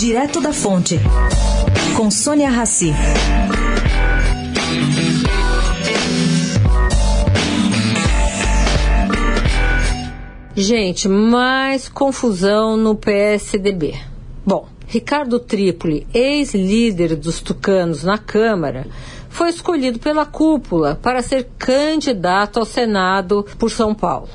Direto da Fonte, com Sônia Rassi. Gente, mais confusão no PSDB. Bom, Ricardo Trípoli, ex-líder dos tucanos na Câmara, foi escolhido pela cúpula para ser candidato ao Senado por São Paulo.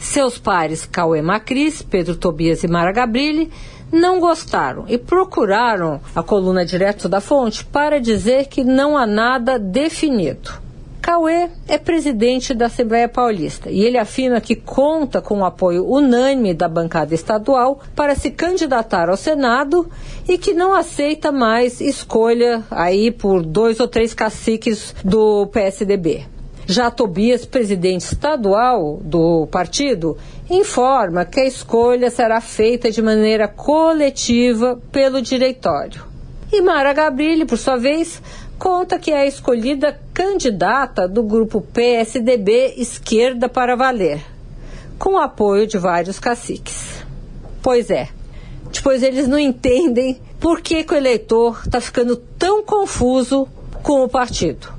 Seus pares Cauê Macris, Pedro Tobias e Mara Gabrilli não gostaram e procuraram a coluna direto da fonte para dizer que não há nada definido. Cauê é presidente da Assembleia Paulista e ele afirma que conta com o apoio unânime da bancada estadual para se candidatar ao Senado e que não aceita mais escolha aí por dois ou três caciques do PSDB. Já Tobias, presidente estadual do partido, informa que a escolha será feita de maneira coletiva pelo diretório. E Mara Gabrilli, por sua vez, conta que é a escolhida candidata do grupo PSDB Esquerda para Valer, com apoio de vários caciques. Pois é, depois eles não entendem por que, que o eleitor está ficando tão confuso com o partido.